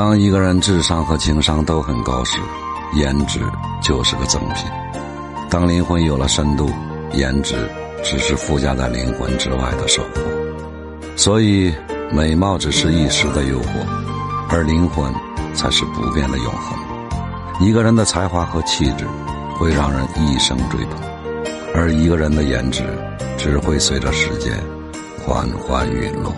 当一个人智商和情商都很高时，颜值就是个赠品；当灵魂有了深度，颜值只是附加在灵魂之外的收获。所以，美貌只是一时的诱惑，而灵魂才是不变的永恒。一个人的才华和气质会让人一生追捧，而一个人的颜值只会随着时间缓缓陨落。